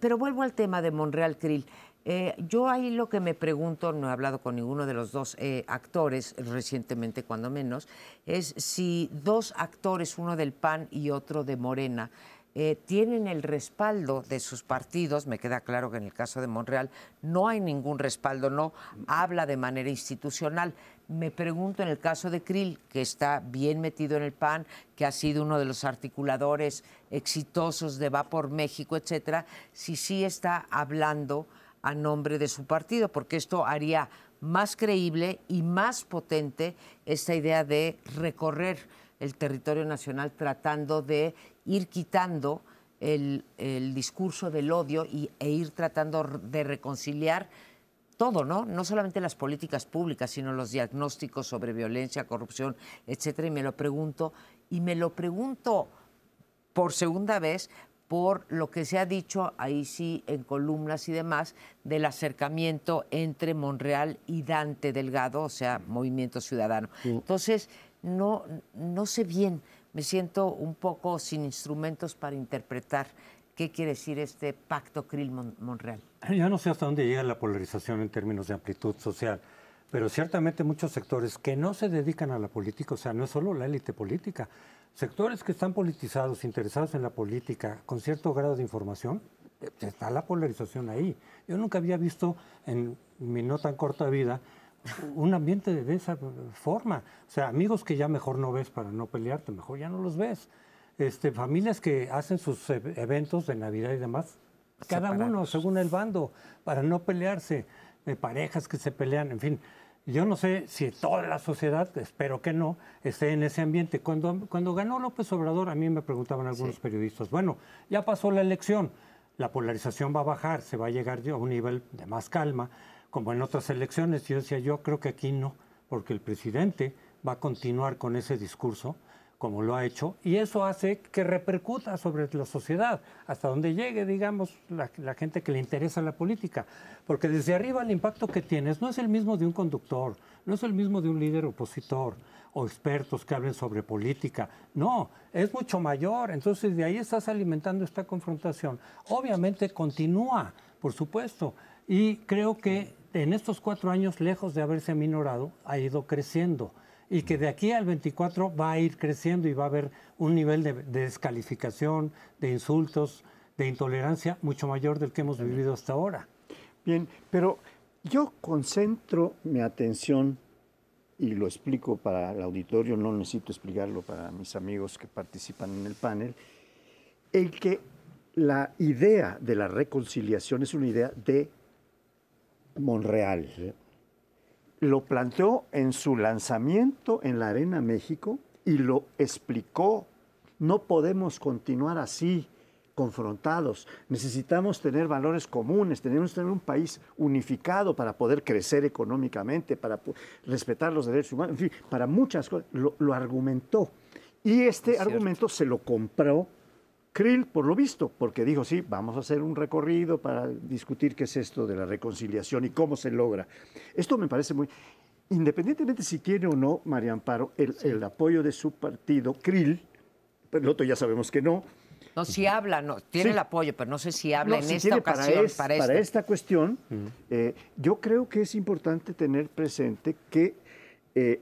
pero vuelvo al tema de Monreal Krill. Eh, yo ahí lo que me pregunto, no he hablado con ninguno de los dos actores recientemente, cuando menos, es si dos actores, uno del PAN y otro de Morena, eh, tienen el respaldo de sus partidos, me queda claro que en el caso de Monreal no hay ningún respaldo, no habla de manera institucional. Me pregunto en el caso de Krill, que está bien metido en el PAN, que ha sido uno de los articuladores exitosos de Va por México, etcétera, si sí está hablando a nombre de su partido, porque esto haría más creíble y más potente esta idea de recorrer el territorio nacional tratando de ir quitando el, discurso del odio y, e ir tratando de reconciliar todo, ¿no? No solamente las políticas públicas, sino los diagnósticos sobre violencia, corrupción, etcétera. Y me lo pregunto, y me lo pregunto por segunda vez por lo que se ha dicho ahí sí en columnas y demás del acercamiento entre Monreal y Dante Delgado, o sea, Movimiento Ciudadano. Entonces, no, no sé bien, me siento un poco sin instrumentos para interpretar qué quiere decir este pacto Krill-Monreal. Ya no sé hasta dónde llega la polarización en términos de amplitud social, pero ciertamente muchos sectores que no se dedican a la política, o sea, no es solo la élite política, sectores que están politizados, interesados en la política, con cierto grado de información, está la polarización ahí. Yo nunca había visto en mi no tan corta vida un ambiente de esa forma. O sea, amigos que ya mejor no ves para no pelearte, mejor ya no los ves. Este, familias que hacen sus e, eventos de Navidad y demás, cada uno según el bando, para no pelearse, de parejas que se pelean, en fin. Yo no sé si toda la sociedad, espero que no, esté en ese ambiente. Cuando, cuando ganó López Obrador, a mí me preguntaban algunos periodistas, bueno, ya pasó la elección, la polarización va a bajar, se va a llegar a un nivel de más calma, como en otras elecciones. Yo decía, yo creo que aquí no, porque el presidente va a continuar con ese discurso como lo ha hecho, y eso hace que repercuta sobre la sociedad, hasta donde llegue, digamos, la, gente que le interesa la política. Porque desde arriba el impacto que tienes no es el mismo de un conductor, no es el mismo de un líder opositor o expertos que hablen sobre política. No, es mucho mayor. Entonces de ahí estás alimentando esta confrontación. Obviamente continúa, por supuesto. Y creo que en estos cuatro años, lejos de haberse minorado, ha ido creciendo y que de aquí al 24 va a ir creciendo y va a haber un nivel de, descalificación, de insultos, de intolerancia mucho mayor del que hemos vivido hasta ahora. Bien, pero yo concentro mi atención y lo explico para el auditorio, no necesito explicarlo para mis amigos que participan en el panel, el que la idea de la reconciliación es una idea de Monreal lo planteó en su lanzamiento en la Arena México y lo explicó. No podemos continuar así, confrontados. Necesitamos tener valores comunes, tenemos que tener un país unificado para poder crecer económicamente, para respetar los derechos humanos, en fin, para muchas cosas. Lo, argumentó. Y este argumento se lo compró Krill, por lo visto, porque dijo, sí, vamos a hacer un recorrido para discutir qué es esto de la reconciliación y cómo se logra. Esto me parece muy... Independientemente si tiene o no, María Amparo, el, apoyo de su partido, Krill, el otro ya sabemos que no, no, si habla, no, tiene el apoyo, pero no sé si habla en esta ocasión. Para, esta. cuestión, eh, yo creo que es importante tener presente que eh,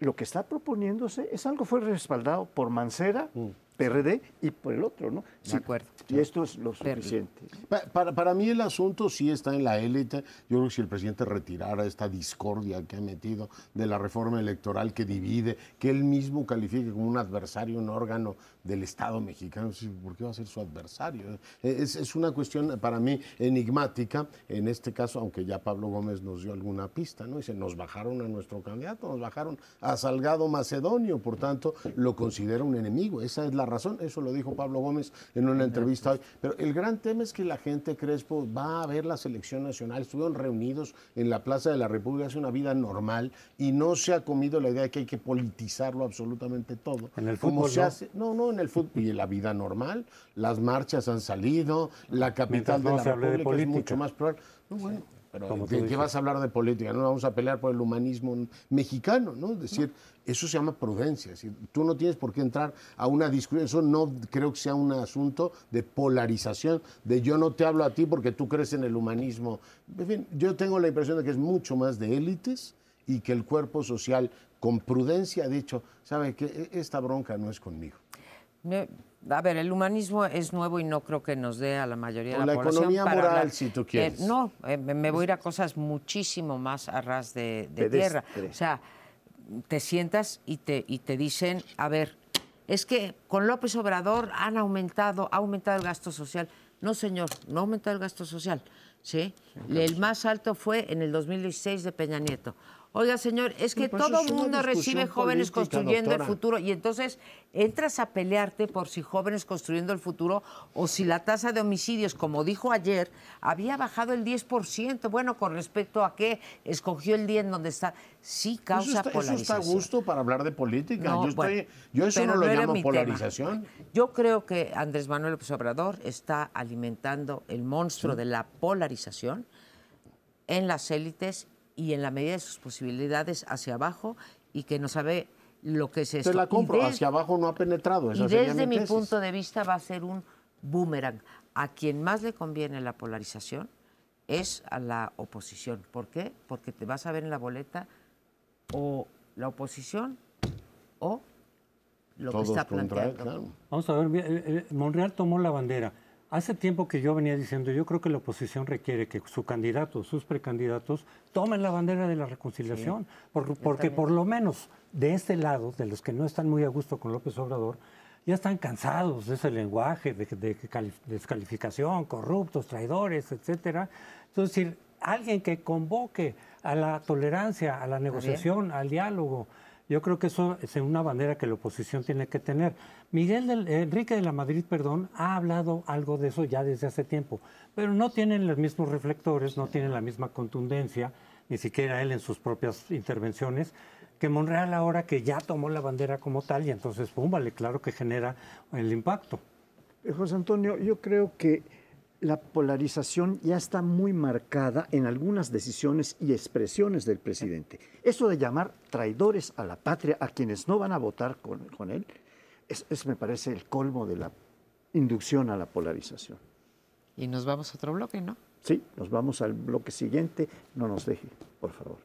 lo que está proponiéndose es algo fue respaldado por Mancera, mm. PRD y por el otro, ¿no? De acuerdo. Y esto es lo suficiente. Para, para, mí el asunto sí está en la élite. Yo creo que si el presidente retirara esta discordia que ha metido de la reforma electoral que divide, que él mismo califique como un adversario, un órgano del Estado mexicano, ¿por qué va a ser su adversario? Es, es una cuestión para mí enigmática. En este caso, aunque ya Pablo Gómez nos dio alguna pista, ¿no? Dice, nos bajaron a nuestro candidato, nos bajaron a Salgado Macedonio, por tanto, lo considera un enemigo. Esa es la razón, eso lo dijo Pablo Gómez en una entrevista hoy. Pero el gran tema es que la gente, Crespo, va a ver la selección nacional, estuvieron reunidos en la Plaza de la República, hace una vida normal y no se ha comido la idea de que hay que politizarlo absolutamente todo. En el fútbol. se hace, no, no, en el fútbol y en la vida normal. Las marchas han salido, la capital de la República es mucho más plural. No, bueno, pero ¿de qué vas a hablar de política? No vamos a pelear por el humanismo mexicano, ¿no? Es decir, eso se llama prudencia. Es decir, tú no tienes por qué entrar a una discusión. Eso no creo que sea un asunto de polarización, de yo no te hablo a ti porque tú crees en el humanismo. En fin, yo tengo la impresión de que es mucho más de élites y que el cuerpo social con prudencia ha dicho, sabe que esta bronca no es conmigo. A ver, el humanismo es nuevo y no creo que nos dé a la mayoría de la, la economía moral, si tú quieres. no, eh, me voy a ir a cosas muchísimo más a ras de, tierra. O sea, te sientas y te, y te dicen, a ver, es que con López Obrador han aumentado, ha aumentado el gasto social. No, señor, no ha aumentado el gasto social. ¿sí? El más alto fue en el 2016 de Peña Nieto. Oiga, señor, es que pues todo el mundo recibe jóvenes construyendo el futuro y entonces entras a pelearte por si jóvenes construyendo el futuro o si la tasa de homicidios, como dijo ayer, había bajado el 10%. Bueno, con respecto a qué escogió el día en donde está. Sí causa polarización. Eso está a gusto para hablar de política. yo, estoy, yo, eso no lo llamo polarización. Yo creo que Andrés Manuel López Obrador está alimentando el monstruo de la polarización en las élites y en la medida de sus posibilidades hacia abajo y que no sabe lo que es esto. Te la compro, hacia abajo no ha penetrado. y desde mi, punto de vista va a ser un boomerang. A quien más le conviene la polarización es a la oposición. ¿Por qué? Porque te vas a ver en la boleta o la oposición o lo que está planteando. Vamos a ver, Monreal tomó la bandera. Hace tiempo que yo venía diciendo, yo creo que la oposición requiere que su candidato, sus precandidatos, tomen la bandera de la reconciliación, porque por lo menos de este lado, de los que no están muy a gusto con López Obrador, ya están cansados de ese lenguaje de, descalificación, corruptos, traidores, etcétera. Entonces, alguien que convoque a la tolerancia, a la negociación, al diálogo. Yo creo que eso es una bandera que la oposición tiene que tener. Miguel del, Enrique de la Madrid, perdón, ha hablado algo de eso ya desde hace tiempo, pero no tienen los mismos reflectores, no tienen la misma contundencia, ni siquiera él en sus propias intervenciones, que Monreal ahora que ya tomó la bandera como tal y entonces, pum, vale, claro que genera el impacto. Eh, José Antonio, yo creo que la polarización ya está muy marcada en algunas decisiones y expresiones del presidente. Eso de llamar traidores a la patria a quienes no van a votar con, él, es, me parece el colmo de la inducción a la polarización. Y nos vamos a otro bloque, ¿no? Sí, nos vamos al bloque siguiente. No nos deje, por favor.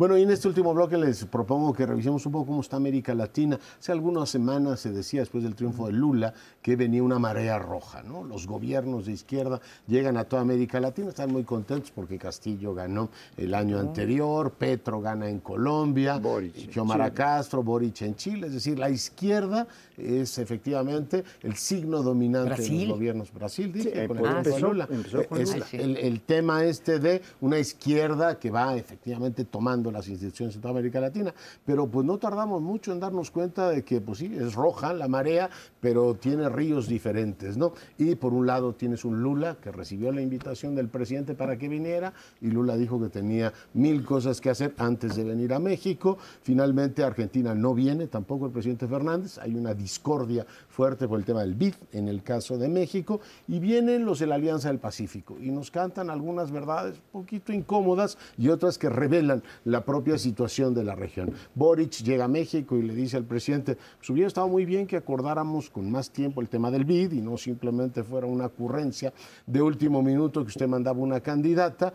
Bueno, y en este último bloque les propongo que revisemos un poco cómo está América Latina. Hace algunas semanas se decía, después del triunfo de Lula, que venía una marea roja, ¿no? Los gobiernos de izquierda llegan a toda América Latina, están muy contentos porque Castillo ganó el año anterior, Petro gana en Colombia, Xiomara Castro, Boric en Chile, es decir, la izquierda es efectivamente el signo dominante de los gobiernos. Brasil, dije, con el de Lula. el tema este de una izquierda que va efectivamente tomando las instituciones de toda América Latina. Pero pues no tardamos mucho en darnos cuenta de que, pues sí, es roja la marea, pero tiene ríos diferentes, ¿no? Y por un lado tienes un Lula que recibió la invitación del presidente para que viniera y Lula dijo que tenía mil cosas que hacer antes de venir a México. Finalmente Argentina no viene, tampoco el presidente Fernández. Hay una discordia fuerte por el tema del BID en el caso de México. Y vienen los de la Alianza del Pacífico y nos cantan algunas verdades un poquito incómodas y otras que revelan la propia situación de la región. Boric llega a México y le dice al presidente, pues hubiera estado muy bien que acordáramos con más tiempo el tema del BID y no simplemente fuera una ocurrencia de último minuto que usted mandaba una candidata.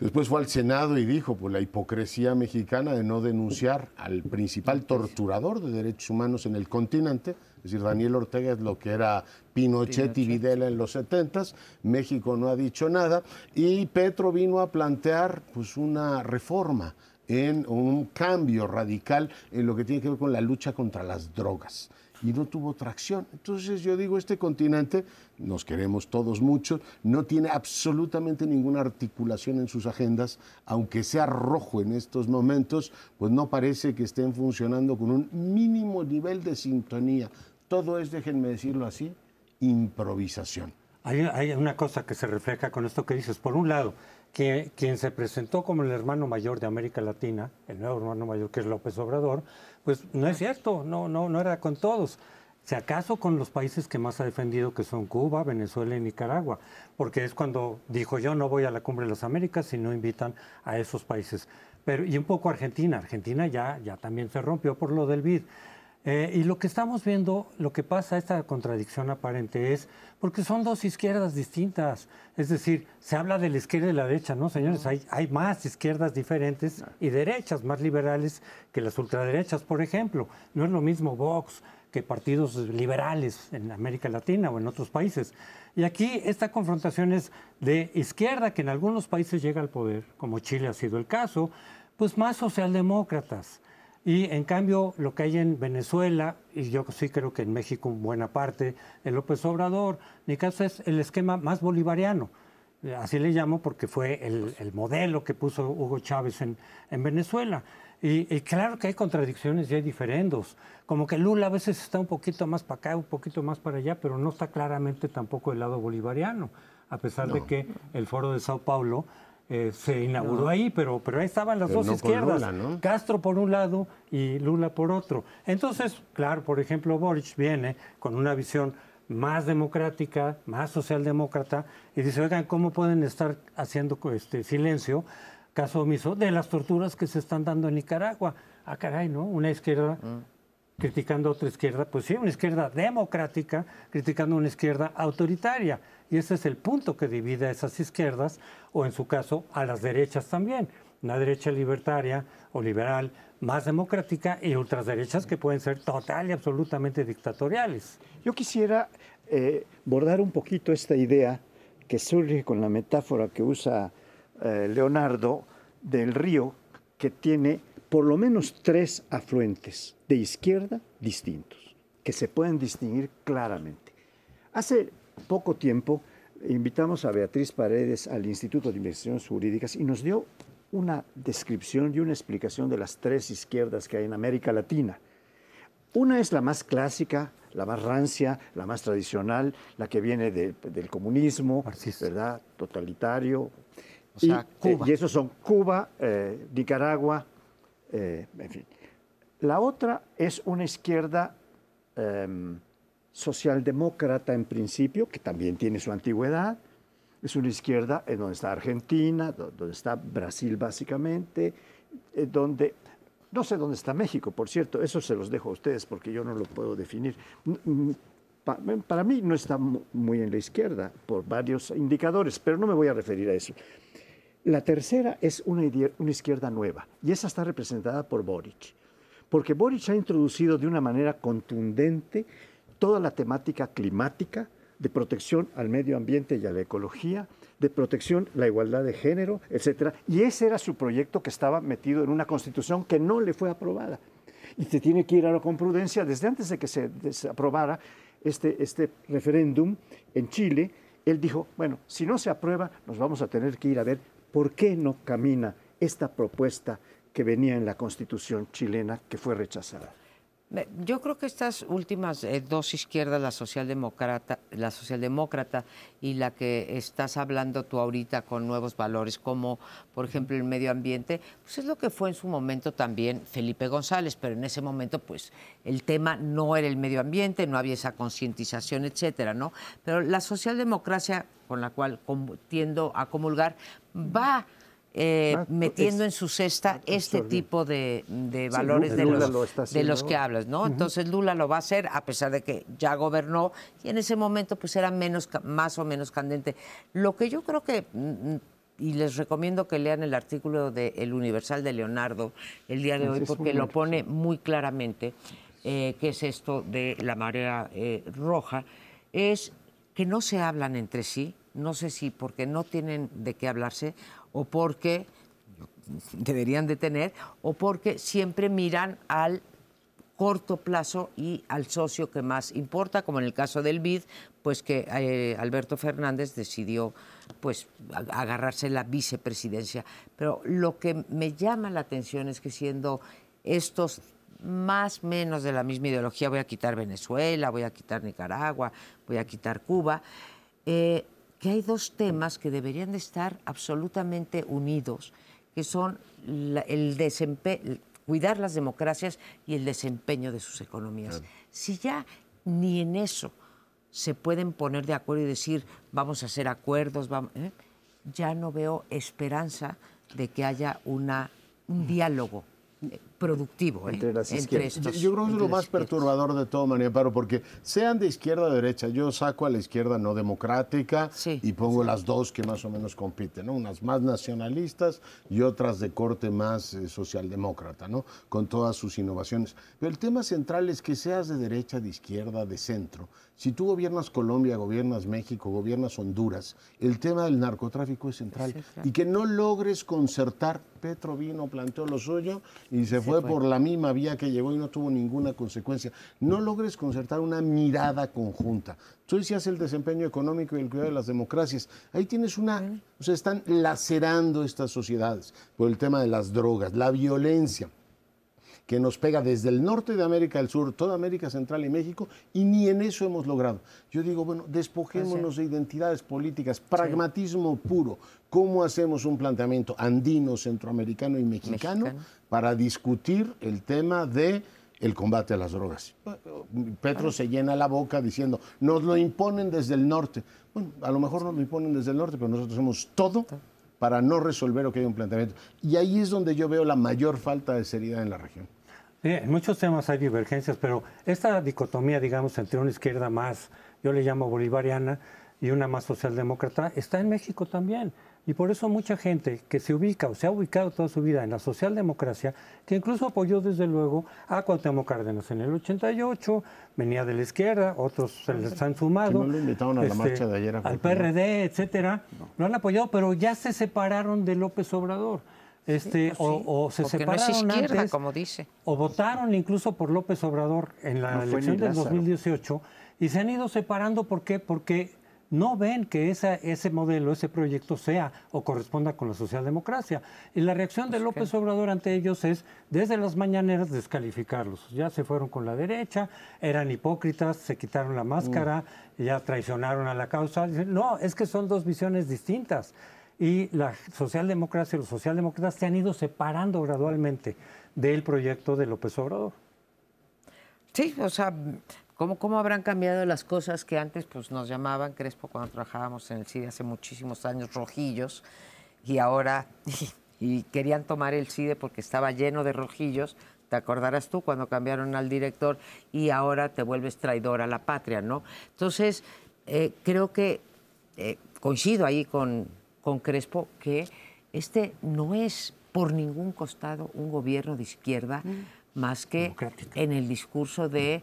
Después fue al Senado y dijo, pues la hipocresía mexicana de no denunciar al principal torturador de derechos humanos en el continente, es decir, Daniel Ortega es lo que era Pinochet, y Videla en los 70 México no ha dicho nada y Petro vino a plantear pues una reforma en un cambio radical en lo que tiene que ver con la lucha contra las drogas. Y no tuvo tracción. Entonces yo digo, este continente, nos queremos todos mucho, no tiene absolutamente ninguna articulación en sus agendas, aunque sea rojo en estos momentos, pues no parece que estén funcionando con un mínimo nivel de sintonía. Todo es, déjenme decirlo así, improvisación. Hay, hay, una cosa que se refleja con esto que dices. Por un lado, que quien se presentó como el hermano mayor de América Latina, el nuevo hermano mayor que es López Obrador, pues no es cierto, no, no, no era con todos. Si acaso con los países que más ha defendido, que son Cuba, Venezuela y Nicaragua, porque es cuando dijo yo no voy a la cumbre de las Américas si no invitan a esos países. Pero, y un poco Argentina, Argentina ya, ya también se rompió por lo del BID. Eh, y lo que estamos viendo, lo que pasa, esta contradicción aparente es porque son dos izquierdas distintas. Es decir, se habla de la izquierda y la derecha, ¿no, señores? Hay, hay más izquierdas diferentes y derechas más liberales que las ultraderechas, por ejemplo. No es lo mismo Vox que partidos liberales en América Latina o en otros países. Y aquí esta confrontación es de izquierda, que en algunos países llega al poder, como Chile ha sido el caso, pues más socialdemócratas y en cambio, lo que hay en Venezuela, y yo sí creo que en México buena parte, el López Obrador, mi caso es el esquema más bolivariano. Así le llamo porque fue el, modelo que puso Hugo Chávez en, en Venezuela. Y, y, claro que hay contradicciones y hay diferendos. Como que Lula a veces está un poquito más para acá, un poquito más para allá, pero no está claramente tampoco el lado bolivariano, a pesar de que el foro de Sao Paulo eh, se inauguró ahí, pero, pero ahí estaban las dos izquierdas. Castro por un lado y Lula por otro. Entonces, claro, por ejemplo, Boric viene con una visión más democrática, más socialdemócrata, y dice, oigan, ¿cómo pueden estar haciendo este silencio, caso omiso, de las torturas que se están dando en Nicaragua? Ah, caray, ¿no? Una izquierda mm. Criticando a otra izquierda, pues sí, una izquierda democrática criticando a una izquierda autoritaria. Y ese es el punto que divide a esas izquierdas, o en su caso a las derechas también. Una derecha libertaria o liberal más democrática y otras derechas que pueden ser total y absolutamente dictatoriales. Yo quisiera eh, bordar un poquito esta idea que surge con la metáfora que usa eh, Leonardo del río que tiene por lo menos tres afluentes de izquierda distintos, que se pueden distinguir claramente. Hace poco tiempo invitamos a Beatriz Paredes al Instituto de Investigaciones Jurídicas y nos dio una descripción y una explicación de las tres izquierdas que hay en América Latina. Una es la más clásica, la más rancia, la más tradicional, la que viene del comunismo, ¿verdad? Totalitario. y, Cuba. y esos son Cuba, eh, Nicaragua, eh, en fin. La otra es una izquierda em, socialdemócrata en principio, que también tiene su antigüedad. Es una izquierda en donde está Argentina, donde está Brasil básicamente, eh, donde no sé dónde está México, por cierto, eso se los dejo a ustedes porque yo no lo puedo definir. Para mí no está muy en la izquierda por varios indicadores, pero no me voy a referir a eso. La tercera es una, izquierda nueva y esa está representada por Boric, porque Boric ha introducido de una manera contundente toda la temática climática, de protección al medio ambiente y a la ecología, de protección, la igualdad de género, etcétera. Y ese era su proyecto que estaba metido en una constitución que no le fue aprobada. Y se tiene que ir ahora con prudencia desde antes de que se, aprobara este, este referéndum en Chile. Él dijo, bueno, si no se aprueba, nos vamos a tener que ir a ver por qué no camina esta propuesta que venía en la constitución chilena que fue rechazada. Yo creo que estas últimas eh, dos izquierdas, la socialdemócrata, la socialdemócrata y la que estás hablando tú ahorita con nuevos valores, como por ejemplo el medio ambiente, pues es lo que fue en su momento también Felipe González, pero en ese momento pues el tema no era el medio ambiente, no había esa concientización, etcétera, ¿no? Pero la socialdemocracia con la cual tiendo a comulgar va eh, ah, metiendo en su cesta este tipo de, valores de, los, de los que hablas, ¿no? Entonces Lula lo va a hacer a pesar de que ya gobernó y en ese momento pues era menos, más o menos candente. Lo que yo creo que mm, mm, y les recomiendo que lean el artículo de El Universal de Leonardo el día de hoy porque lo pone muy claramente, eh, que es esto de la marea eh, roja, es que no se hablan entre sí, no sé si porque no tienen de qué hablarse o porque deberían de tener, o porque siempre miran al corto plazo y al socio que más importa, como en el caso del BID, pues que eh, Alberto Fernández decidió pues agarrarse la vicepresidencia. Pero lo que me llama la atención es que siendo estos más o menos de la misma ideología, voy a quitar Venezuela, voy a quitar Nicaragua, voy a quitar Cuba, eh, que hay dos temas que deberían de estar absolutamente unidos, que son el desempeño, cuidar las democracias y el desempeño de sus economías. Si ya ni en eso se pueden poner de acuerdo y decir vamos a hacer acuerdos, vamos, ¿eh? ya no veo esperanza de que haya una, un diálogo productivo ¿eh? entre, las estos, yo, creo que es lo más perturbador de todo, María Paro, porque sean de izquierda o derecha, yo saco a la izquierda no democrática y pongo las dos que más o menos compiten, ¿no? unas más nacionalistas y otras de corte más eh, socialdemócrata, ¿no? con todas sus innovaciones. Pero el tema central es que seas de derecha, de izquierda, de centro. Si tú gobiernas Colombia, gobiernas México, gobiernas Honduras, el tema del narcotráfico es central. Y que no logres concertar, Petro vino, planteó lo suyo y se, fue, por la misma vía que llegó y no tuvo ninguna consecuencia. No logres concertar una mirada conjunta. Tú decías el desempeño económico y el cuidado de las democracias. Ahí tienes una, o sea, están lacerando estas sociedades por el tema de las drogas, la violencia que nos pega desde el norte de América del Sur, toda América Central y México, y ni en eso hemos logrado. Yo digo, bueno, despojémonos de identidades políticas, pragmatismo puro. ¿Cómo hacemos un planteamiento andino, centroamericano y mexicano, para discutir el tema de el combate a las drogas. Petro se llena la boca diciendo, nos lo imponen desde el norte. Bueno, a lo mejor nos lo imponen desde el norte, pero nosotros hacemos todo para no resolver lo que hay un planteamiento. Y ahí es donde yo veo la mayor falta de seriedad en la región en muchos temas hay divergencias, pero esta dicotomía, digamos, entre una izquierda más, yo le llamo bolivariana, y una más socialdemócrata, está en México también. Y por eso mucha gente que se ubica o se ha ubicado toda su vida en la socialdemocracia, que incluso apoyó desde luego a Cuauhtémoc Cárdenas en el 88, venía de la izquierda, otros se les han sumado. no lo invitaron a la este, marcha de ayer. al PRD, etcétera. No. Lo han apoyado, pero ya se separaron de López Obrador. Este, pues o, se separaron antes, como dice. o votaron incluso por López Obrador en la elección del 2018 y se han ido separando. ¿Por qué? Porque no ven que esa, ese modelo, ese proyecto sea o corresponda con la socialdemocracia. Y la reacción de López Obrador ante ellos es, desde las mañaneras, descalificarlos. Ya se fueron con la derecha, eran hipócritas, se quitaron la máscara, mm. ya traicionaron a la causa. No, es que son dos visiones distintas. Y la socialdemocracia y los socialdemócratas se han ido separando gradualmente del proyecto de López Obrador. Sí, o sea, ¿Cómo, ¿Cómo habrán cambiado las cosas que antes pues, nos llamaban, Crespo, cuando trabajábamos en el CIDE hace muchísimos años, rojillos, y ahora [laughs] y, querían tomar el CIDE porque estaba lleno de rojillos, te acordarás tú cuando cambiaron al director y ahora te vuelves traidor a la patria, ¿no? Entonces, eh, creo que eh, coincido ahí con, con Crespo que este no es por ningún costado un gobierno de izquierda, mm. más que en el discurso de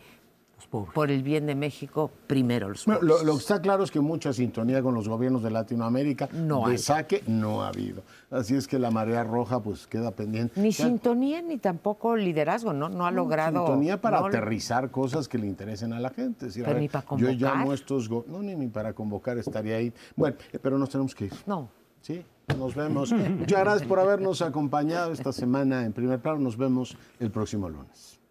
por el bien de México, primero los pobres. lo, que está claro es que mucha sintonía con los gobiernos de Latinoamérica no de saque no ha habido. Así es que la marea roja pues queda pendiente. Ni sintonía ni tampoco liderazgo, ¿no? No ha logrado... Sintonía para aterrizar cosas que le interesen a la gente. pero ni para convocar. Yo llamo a estos... No, ni, ni para convocar estaría ahí. Bueno, pero nos tenemos que ir. No. Sí, nos vemos. Muchas gracias por habernos acompañado esta semana en primer plano. Nos vemos el próximo lunes.